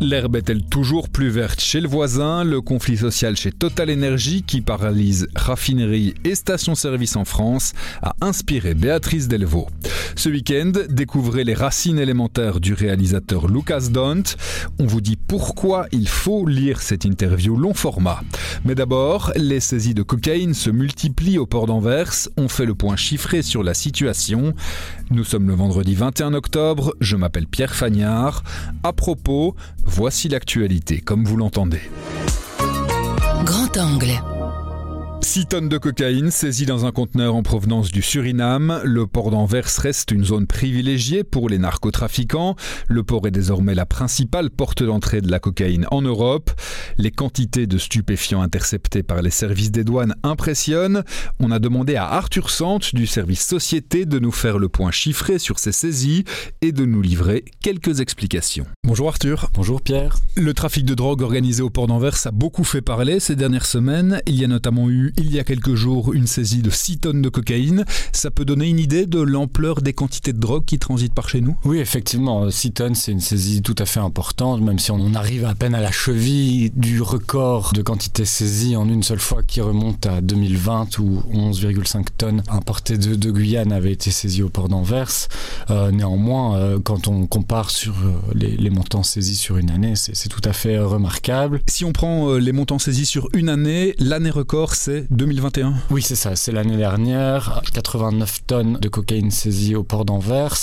L'herbe est-elle toujours plus verte chez le voisin? Le conflit social chez Total Energy, qui paralyse raffineries et stations-service en France, a inspiré Béatrice Delvaux. Ce week-end, découvrez les racines élémentaires du réalisateur Lucas Dont. On vous dit pourquoi il faut lire cette interview long format. Mais d'abord, les saisies de cocaïne se multiplient au port d'Anvers. On fait le point chiffré sur la situation. Nous sommes le vendredi 21 octobre. Je m'appelle Pierre Fagnard. À propos, Voici l'actualité, comme vous l'entendez. Grand angle. 6 tonnes de cocaïne saisies dans un conteneur en provenance du Suriname. Le port d'Anvers reste une zone privilégiée pour les narcotrafiquants. Le port est désormais la principale porte d'entrée de la cocaïne en Europe. Les quantités de stupéfiants interceptés par les services des douanes impressionnent. On a demandé à Arthur Sante du service Société de nous faire le point chiffré sur ces saisies et de nous livrer quelques explications. Bonjour Arthur. Bonjour Pierre. Le trafic de drogue organisé au port d'Anvers a beaucoup fait parler ces dernières semaines. Il y a notamment eu il y a quelques jours une saisie de 6 tonnes de cocaïne. Ça peut donner une idée de l'ampleur des quantités de drogue qui transitent par chez nous? Oui, effectivement, 6 tonnes, c'est une saisie tout à fait importante, même si on arrive à peine à la cheville du record de quantité saisie en une seule fois qui remonte à 2020 où 11,5 tonnes importées de, de, Guyane avaient été saisies au port d'Anvers. Euh, néanmoins, euh, quand on compare sur euh, les, les, montants saisis sur une année, c'est tout à fait remarquable. Si on prend euh, les montants saisis sur une année, l'année record, c'est 2021 Oui, c'est ça. C'est l'année dernière. 89 tonnes de cocaïne saisie au port d'Anvers.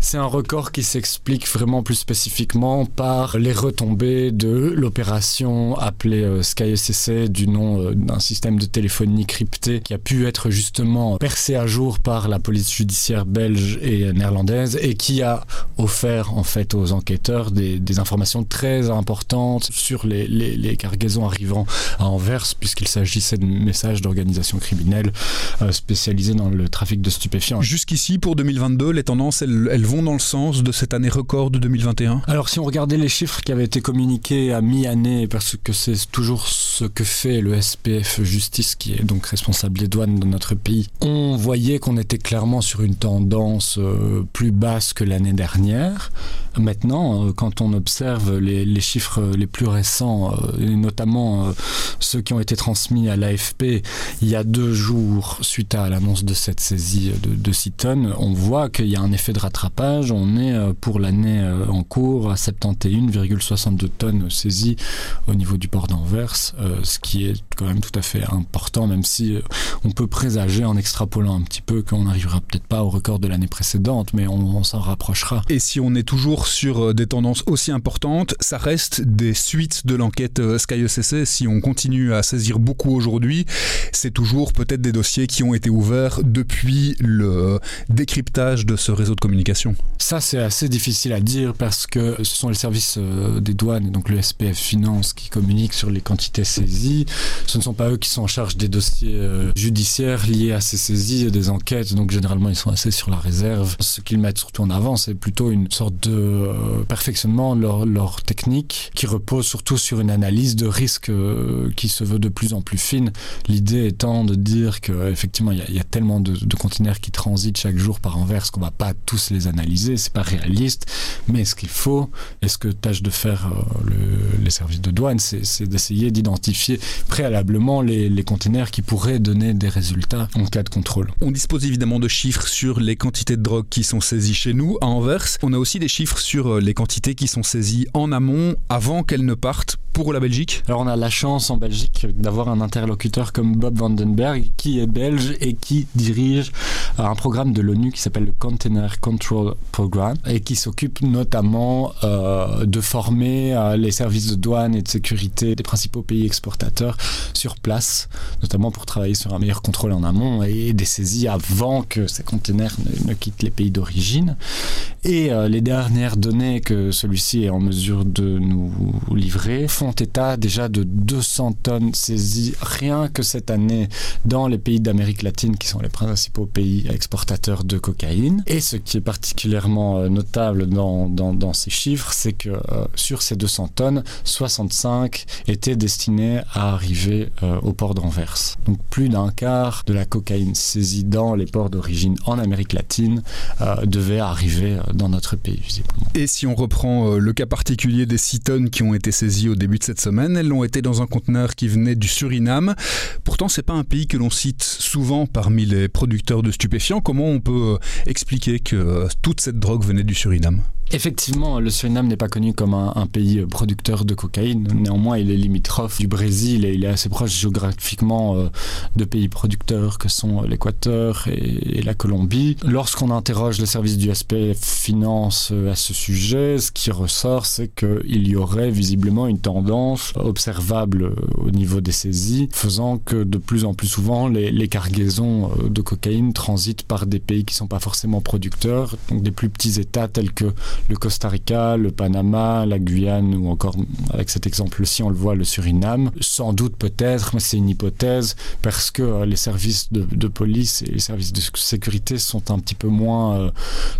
C'est un record qui s'explique vraiment plus spécifiquement par les retombées de l'opération appelée euh, du nom euh, d'un système de téléphonie crypté qui a pu être justement percé à jour par la police judiciaire belge et néerlandaise et qui a offert en fait aux enquêteurs des, informations très importantes sur les, les, les cargaisons arrivant à Anvers puisqu'il s'agissait de messages d'organisations criminelles euh, spécialisées dans le trafic de stupéfiants. Jusqu'ici, pour 2022, les tendances, elles, elles, vont dans le sens de cette année record de 2021 Alors, si on regardait les chiffres qui avaient été communiqués à mi-année, parce que c'est toujours ce que fait le SPF Justice, qui est donc responsable des douanes dans notre pays, on voyait qu'on était clairement sur une tendance euh, plus basse que l'année dernière. Maintenant, euh, quand on observe les, les, chiffres les plus récents, et notamment ceux qui ont été transmis à l'AFP il y a deux jours suite à l'annonce de cette saisie de, de 6 tonnes, on voit qu'il y a un effet de rattrapage. On est euh, pour l'année euh, en cours à 71,62 tonnes saisies au niveau du port d'Anvers, euh, ce qui est quand même tout à fait important, même si on peut présager en extrapolant un petit peu qu'on n'arrivera peut-être pas au record de l'année précédente, mais on, on s'en rapprochera. Et si on est toujours sur des tendances aussi importantes, ça reste des suites de l'enquête SkyECC. Si on continue à saisir beaucoup aujourd'hui, c'est toujours peut-être des dossiers qui ont été ouverts depuis le décryptage de ce réseau de communication. Ça, c'est assez difficile à dire parce que ce sont les services euh, des douanes, donc le SPF Finance, qui communiquent sur les quantités saisies. Ce ne sont pas eux qui sont en charge des dossiers euh, judiciaires liés à ces saisies, des enquêtes, donc généralement ils sont assez sur la réserve. Ce qu'ils mettent surtout en avant, c'est plutôt une sorte de euh, perfectionnement de leur, leur technique qui repose surtout sur une analyse de risque qui se veut de plus en plus fine. L'idée étant de dire qu'effectivement il y, a tellement de, de conteneurs qui transitent chaque jour par envers qu'on va pas tous les analyser, c'est pas réaliste, mais ce qu'il faut, et ce que tâche de faire euh, le, les services de douane, c'est d'essayer d'identifier préalablement les, les conteneurs qui pourraient donner des résultats en cas de contrôle. On dispose évidemment de chiffres sur les quantités de drogue qui sont saisies chez nous à Anvers. On a aussi des chiffres sur les quantités qui sont saisies en amont avant qu'elles ne partent pour la Belgique Alors on a la chance en Belgique d'avoir un interlocuteur comme Bob Vandenberg qui est belge et qui dirige un programme de l'ONU qui s'appelle le Container Control Program et qui s'occupe notamment euh, de former euh, les services de douane et de sécurité des principaux pays exportateurs sur place, notamment pour travailler sur un meilleur contrôle en amont et des saisies avant que ces containers ne, quittent les pays d'origine. Et euh, les dernières données que celui-ci est en mesure de nous livrer font état déjà de 200 tonnes saisies rien que cette année dans les pays d'Amérique latine qui sont les principaux pays exportateur de cocaïne. Et ce qui est particulièrement notable dans, dans, ces chiffres, c'est que sur ces 200 tonnes, 65 étaient destinées à arriver au port d'Anvers. Donc plus d'un quart de la cocaïne saisie dans les ports d'origine en Amérique latine devait arriver dans notre pays, visiblement. Et si on reprend le cas particulier des 6 tonnes qui ont été saisies au début de cette semaine, elles l'ont été dans un conteneur qui venait du Suriname. Pourtant, c'est pas un pays que l'on cite souvent parmi les producteurs de stupéfiants. Comment on peut euh, expliquer que euh, toute cette drogue venait du Suriname? Effectivement, le Suriname n'est pas connu comme un, pays producteur de cocaïne. Néanmoins, il est limitrophe du Brésil et il est assez proche géographiquement euh, de pays producteurs que sont l'Équateur et, la Colombie. Lorsqu'on interroge le service du SPF Finance à ce sujet, ce qui ressort, c'est qu'il y aurait visiblement une tendance observable au niveau des saisies, faisant que de plus en plus souvent, les, cargaisons de cocaïne transitent par des pays qui ne sont pas forcément producteurs, donc des plus petits États tels que le Costa Rica, le Panama, la Guyane ou encore, avec cet exemple-ci, on le voit, le Suriname. Sans doute peut-être, mais c'est une hypothèse, parce que les services de, de, police et les services de sécurité sont un petit peu moins euh,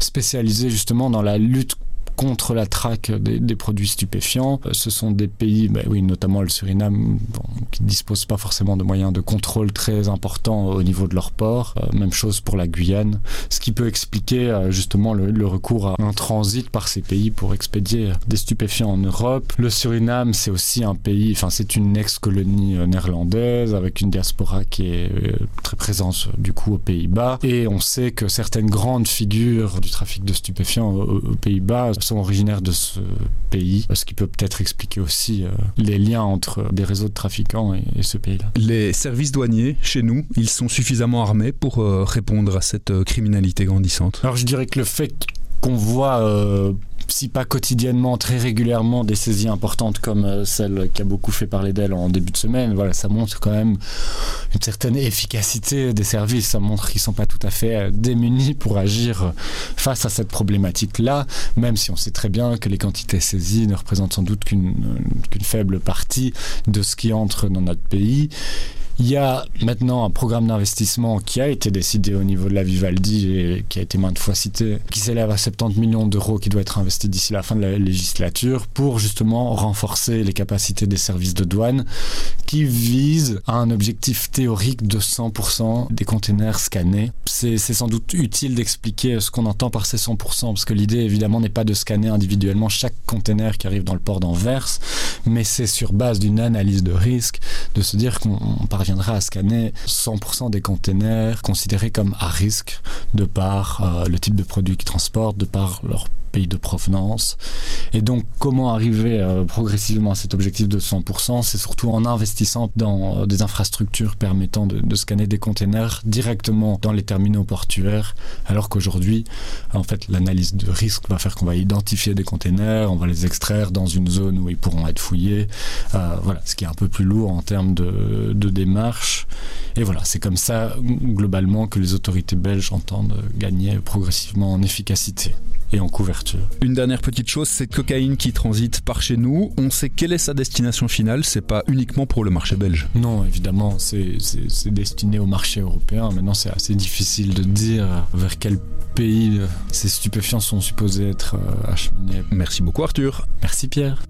spécialisés justement dans la lutte contre la traque des, des, produits stupéfiants. Ce sont des pays, bah oui, notamment le Suriname, bon, qui ne disposent pas forcément de moyens de contrôle très importants au niveau de leur port. Euh, même chose pour la Guyane, ce qui peut expliquer euh, justement le, le, recours à un transit par ces pays pour expédier des stupéfiants en Europe. Le Suriname, c'est aussi un pays, enfin c'est une ex-colonie euh, néerlandaise avec une diaspora qui est euh, très présente du coup aux Pays-Bas. Et on sait que certaines grandes figures du trafic de stupéfiants aux, aux Pays-Bas sont originaires de ce pays, ce qui peut peut-être expliquer aussi euh, les liens entre des réseaux de trafiquants et, et ce pays-là. Les services douaniers, chez nous, ils sont suffisamment armés pour euh, répondre à cette euh, criminalité grandissante Alors je dirais que le fait qu'on voit euh, si pas quotidiennement, très régulièrement des saisies importantes comme euh, celle qui a beaucoup fait parler d'elle en début de semaine, voilà, ça montre quand même une certaine efficacité des services. Ça montre qu'ils ne sont pas tout à fait euh, démunis pour agir face à cette problématique-là, même si on sait très bien que les quantités saisies ne représentent sans doute qu'une qu faible partie de ce qui entre dans notre pays. Il y a maintenant un programme d'investissement qui a été décidé au niveau de la Vivaldi et qui a été maintes fois cité, qui s'élève à 70 millions d'euros qui doit être investi d'ici la fin de la législature pour justement renforcer les capacités des services de douane qui visent à un objectif théorique de 100% des containers scannés. C'est sans doute utile d'expliquer ce qu'on entend par ces 100% parce que l'idée évidemment n'est pas de scanner individuellement chaque container qui arrive dans le port d'Anvers, mais c'est sur base d'une analyse de risque de se dire qu'on parvient parviendra à scanner 100% des containers considérés comme à risque de par euh, le type de produit qu'ils transportent, de par leur de provenance. Et donc, comment arriver euh, progressivement à cet objectif de 100% C'est surtout en investissant dans euh, des infrastructures permettant de, de scanner des containers directement dans les terminaux portuaires, alors qu'aujourd'hui, en fait, l'analyse de risque va faire qu'on va identifier des containers, on va les extraire dans une zone où ils pourront être fouillés. Euh, voilà, ce qui est un peu plus lourd en termes de, de démarche. Et voilà, c'est comme ça, globalement, que les autorités belges entendent gagner progressivement en efficacité et en couverture. Une dernière petite chose, cette cocaïne qui transite par chez nous, on sait quelle est sa destination finale, c'est pas uniquement pour le marché belge. Non, évidemment, c'est destiné au marché européen. Maintenant, c'est assez difficile de dire vers quel pays ces stupéfiants sont supposés être acheminés. Merci beaucoup Arthur. Merci Pierre.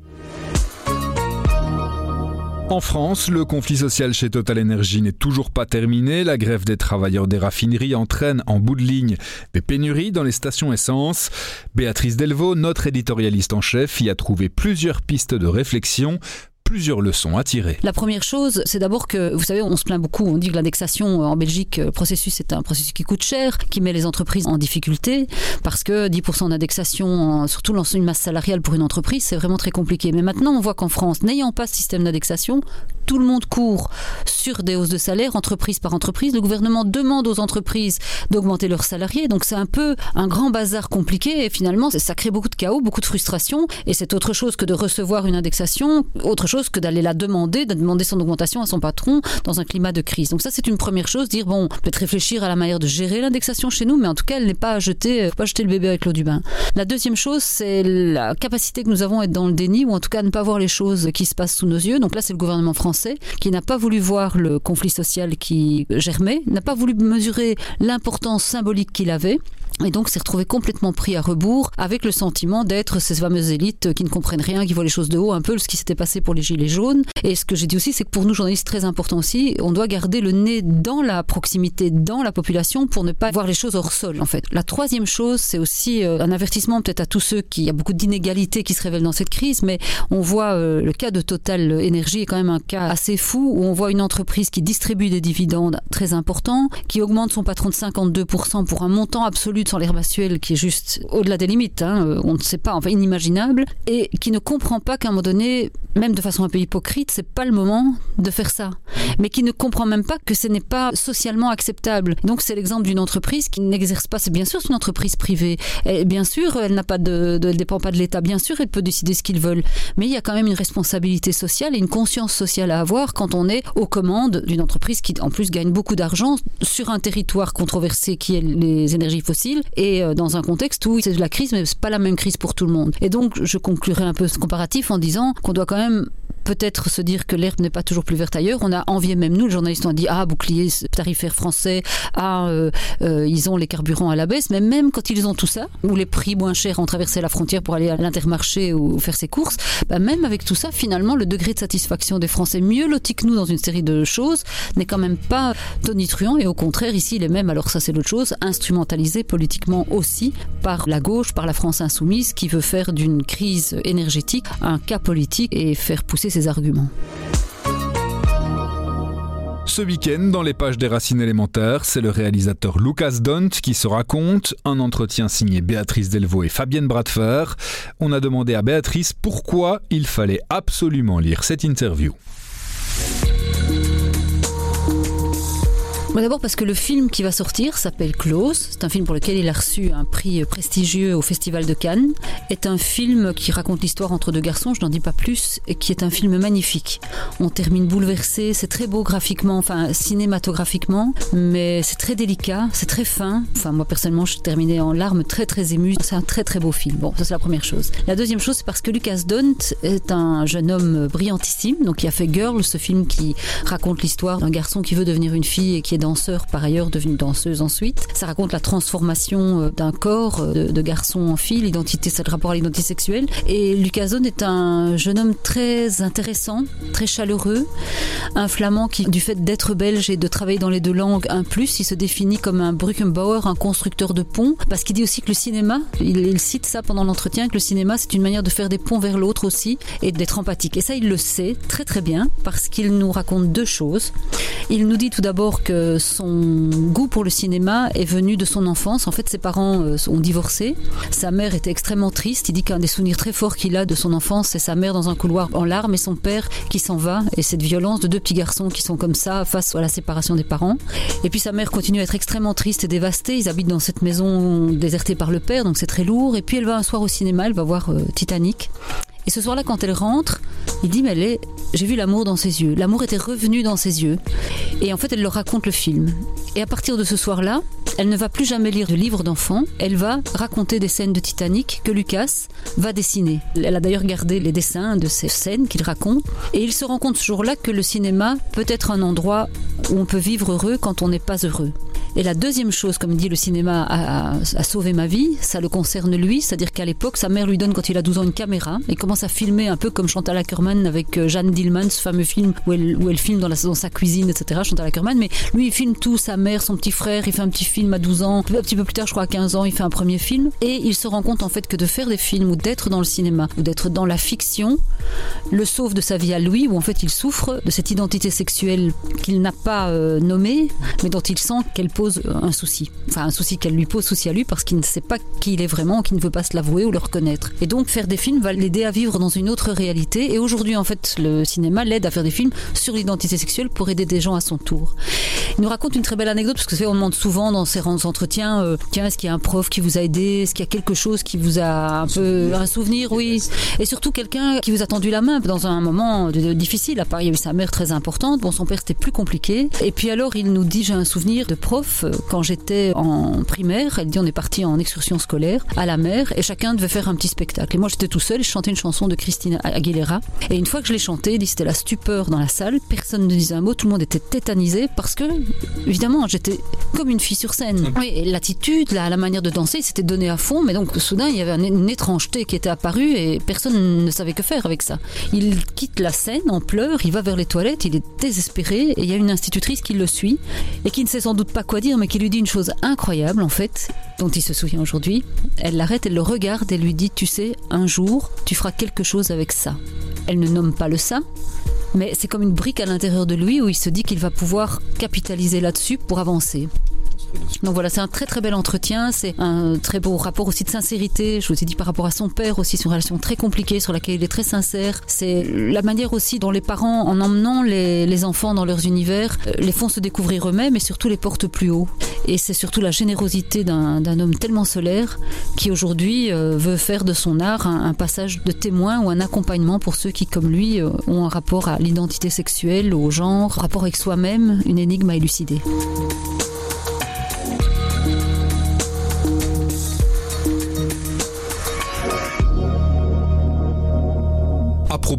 En France, le conflit social chez Total Energy n'est toujours pas terminé. La grève des travailleurs des raffineries entraîne en bout de ligne des pénuries dans les stations essence. Béatrice Delvaux, notre éditorialiste en chef, y a trouvé plusieurs pistes de réflexion plusieurs leçons à tirer. La première chose, c'est d'abord que, vous savez, on se plaint beaucoup, on dit que l'indexation en Belgique, le processus est un processus qui coûte cher, qui met les entreprises en difficulté, parce que 10% d'indexation, surtout lancer une masse salariale pour une entreprise, c'est vraiment très compliqué. Mais maintenant, on voit qu'en France, n'ayant pas ce système d'indexation, tout le monde court sur des hausses de salaire, entreprise par entreprise. Le gouvernement demande aux entreprises d'augmenter leurs salariés, donc c'est un peu un grand bazar compliqué, et finalement, ça crée beaucoup de chaos, beaucoup de frustration, et c'est autre chose que de recevoir une indexation, autre chose que d'aller la demander, de demander son augmentation à son patron dans un climat de crise. Donc ça, c'est une première chose, dire bon, peut-être réfléchir à la manière de gérer l'indexation chez nous, mais en tout cas, elle n'est pas à jeter, pas jeter le bébé avec l'eau du bain. La deuxième chose, c'est la capacité que nous avons à être dans le déni, ou en tout cas ne pas voir les choses qui se passent sous nos yeux. Donc là, c'est le gouvernement français qui n'a pas voulu voir le conflit social qui germait, n'a pas voulu mesurer l'importance symbolique qu'il avait. Et donc s'est retrouvé complètement pris à rebours avec le sentiment d'être ces fameuses élites qui ne comprennent rien, qui voient les choses de haut, un peu ce qui s'était passé pour les Gilets jaunes. Et ce que j'ai dit aussi, c'est que pour nous journalistes, très important aussi, on doit garder le nez dans la proximité, dans la population pour ne pas voir les choses hors sol en fait. La troisième chose, c'est aussi euh, un avertissement peut-être à tous ceux qui, il y a beaucoup d'inégalités qui se révèlent dans cette crise, mais on voit euh, le cas de Total Énergie est quand même un cas assez fou où on voit une entreprise qui distribue des dividendes très importants, qui augmente son patron de 52% pour un montant absolu sur l'herbe actuelle qui est juste au-delà des limites, hein, euh, on ne sait pas, enfin inimaginable, et qui ne comprend pas qu'à un moment donné, même de façon un peu hypocrite, c'est pas le moment de faire ça. Mais qui ne comprend même pas que ce n'est pas socialement acceptable. Donc c'est l'exemple d'une entreprise qui n'exerce pas, c'est bien sûr une entreprise privée. Bien sûr, elle n'a pas de, de, dépend pas de l'État. Bien sûr, elle peut décider ce qu'ils veulent. Mais il y a quand même une responsabilité sociale et une conscience sociale à avoir quand on est aux commandes d'une entreprise qui en plus gagne beaucoup d'argent sur un territoire controversé qui est les énergies fossiles et euh, dans un contexte où c'est de la crise, mais c'est pas la même crise pour tout le monde. Et donc, je conclurai un peu ce comparatif en disant qu'on doit quand même peut-être se dire que l'herbe n'est pas toujours plus verte ailleurs. On a envié même nous, le journaliste, on a dit ah bouclier tarifaire français, ah euh, euh, ils ont les carburants à la baisse, mais même quand ils ont tout ça, ou les prix moins chers ont traversé la frontière pour aller à l'intermarché ou faire ses courses, bah, même avec tout ça, finalement, le degré de satisfaction des Français mieux lotis que nous dans une série de choses n'est quand même pas tonitruant et au contraire ici il est même, alors ça c'est l'autre chose, instrumentalisé politiquement aussi par la gauche, par la France insoumise qui veut faire d'une crise énergétique un cas politique et faire pousser arguments. Ce week-end, dans les pages des racines élémentaires, c'est le réalisateur Lucas Dont qui se raconte, un entretien signé Béatrice Delvaux et Fabienne Bradfer. On a demandé à Béatrice pourquoi il fallait absolument lire cette interview. D'abord parce que le film qui va sortir s'appelle Close. C'est un film pour lequel il a reçu un prix prestigieux au Festival de Cannes. est un film qui raconte l'histoire entre deux garçons, je n'en dis pas plus, et qui est un film magnifique. On termine bouleversé, c'est très beau graphiquement, enfin cinématographiquement, mais c'est très délicat, c'est très fin. Enfin moi personnellement je terminée en larmes très très émue. C'est un très très beau film. Bon, ça c'est la première chose. La deuxième chose c'est parce que Lucas Dont est un jeune homme brillantissime, donc il a fait Girl, ce film qui raconte l'histoire d'un garçon qui veut devenir une fille et qui est danseur par ailleurs, devenue danseuse ensuite. Ça raconte la transformation euh, d'un corps euh, de, garçon en fille, l'identité, le rapport à l'identité sexuelle. Et Lucas Zone est un jeune homme très intéressant, très chaleureux, un flamand qui, du fait d'être belge et de travailler dans les deux langues, un plus, il se définit comme un Brückenbauer, un constructeur de ponts, parce qu'il dit aussi que le cinéma, il cite ça pendant l'entretien, que le cinéma c'est une manière de faire des ponts vers l'autre aussi et d'être empathique. Et ça, il le sait très très bien parce qu'il nous raconte deux choses. Il nous dit tout d'abord que son goût pour le cinéma est venu de son enfance. En fait, ses parents euh, ont divorcé. Sa mère était extrêmement triste. Il dit qu'un des souvenirs très forts qu'il a de son enfance, c'est sa mère dans un couloir en larmes et son père qui s'en va. Et cette violence de deux petits garçons qui sont comme ça face à la séparation des parents. Et puis sa mère continue à être extrêmement triste et dévastée. Ils habitent dans cette maison désertée par le père, donc c'est très lourd. Et puis elle va un soir au cinéma, elle va voir euh, Titanic. Et ce soir-là, quand elle rentre, il dit, mais j'ai vu l'amour dans ses yeux. L'amour était revenu dans ses yeux. Et en fait, elle leur raconte le film. Et à partir de ce soir-là, elle ne va plus jamais lire de livres d'enfants. Elle va raconter des scènes de Titanic que Lucas va dessiner. Elle a d'ailleurs gardé les dessins de ces scènes qu'il raconte. Et il se rend compte ce jour-là que le cinéma peut être un endroit où on peut vivre heureux quand on n'est pas heureux. Et la deuxième chose, comme dit le cinéma, a, sauvé ma vie, ça le concerne lui, c'est-à-dire qu'à l'époque, sa mère lui donne quand il a 12 ans une caméra et commence à filmer un peu comme Chantal Ackerman avec euh, Jeanne Dillman, ce fameux film où elle, filme dans, dans sa cuisine, etc. Chantal Ackerman, mais lui il filme tout, sa mère, son petit frère, il fait un petit film à 12 ans, un petit peu plus tard, je crois à 15 ans, il fait un premier film. Et il se rend compte en fait que de faire des films ou d'être dans le cinéma ou d'être dans la fiction le sauve de sa vie à lui où en fait il souffre de cette identité sexuelle qu'il n'a pas euh, nommée mais dont il sent qu'elle pose un souci. Enfin un souci qu'elle lui pose souci à lui parce qu'il ne sait pas qui il est vraiment qui ne veut pas se l'avouer ou le reconnaître. Et donc faire des films va l'aider à vivre dans une autre réalité. Et aujourd'hui en fait le cinéma l'aide à faire des films sur l'identité sexuelle pour aider des gens à son tour il nous raconte une très belle anecdote parce que on demande souvent dans ces entretiens euh, tiens est-ce qu'il y a un prof qui vous a aidé? Est-ce qu'il y a quelque chose qui vous a un peu un souvenir? Oui et surtout quelqu'un qui vous attend tendu la main dans un moment difficile. À part, il y a eu sa mère très importante. Bon, son père, c'était plus compliqué. Et puis alors, il nous dit, j'ai un souvenir de prof, euh, quand j'étais en primaire, elle dit, on est parti en excursion scolaire à la mer et chacun devait faire un petit spectacle. Et moi, j'étais tout seul et je chantais une chanson de Christine Aguilera. Et une fois que je l'ai chantée, dit, c'était la stupeur dans la salle. Personne ne disait un mot, tout le monde était tétanisé parce que, évidemment, j'étais comme une fille sur scène. Oui, et l'attitude, la, la manière de danser, c'était donné à fond, mais donc soudain, il y avait une étrangeté qui était apparue et personne ne savait que faire avec ça. Il quitte la scène en pleurs, il va vers les toilettes, il est désespéré et il y a une institutrice qui le suit et qui ne sait sans doute pas quoi dire, mais qui lui dit une chose incroyable en fait, dont il se souvient aujourd'hui. Elle l'arrête, elle le regarde et lui dit Tu sais, un jour, tu feras quelque chose avec ça. Elle ne nomme pas le ça, mais c'est comme une brique à l'intérieur de lui où il se dit qu'il va pouvoir capitaliser là-dessus pour avancer. Donc voilà, c'est un très très bel entretien, c'est un très beau rapport aussi de sincérité, je vous ai dit par rapport à son père aussi, c'est une relation très compliquée sur laquelle il est très sincère. C'est la manière aussi dont les parents, en emmenant les, enfants dans leurs univers, euh, les font se découvrir eux-mêmes et surtout les portent plus haut. Et c'est surtout la générosité d'un homme tellement solaire qui aujourd'hui euh, veut faire de son art un, un, passage de témoin ou un accompagnement pour ceux qui, comme lui, euh, ont un rapport à l'identité sexuelle, au genre, rapport avec soi-même, une énigme à élucider.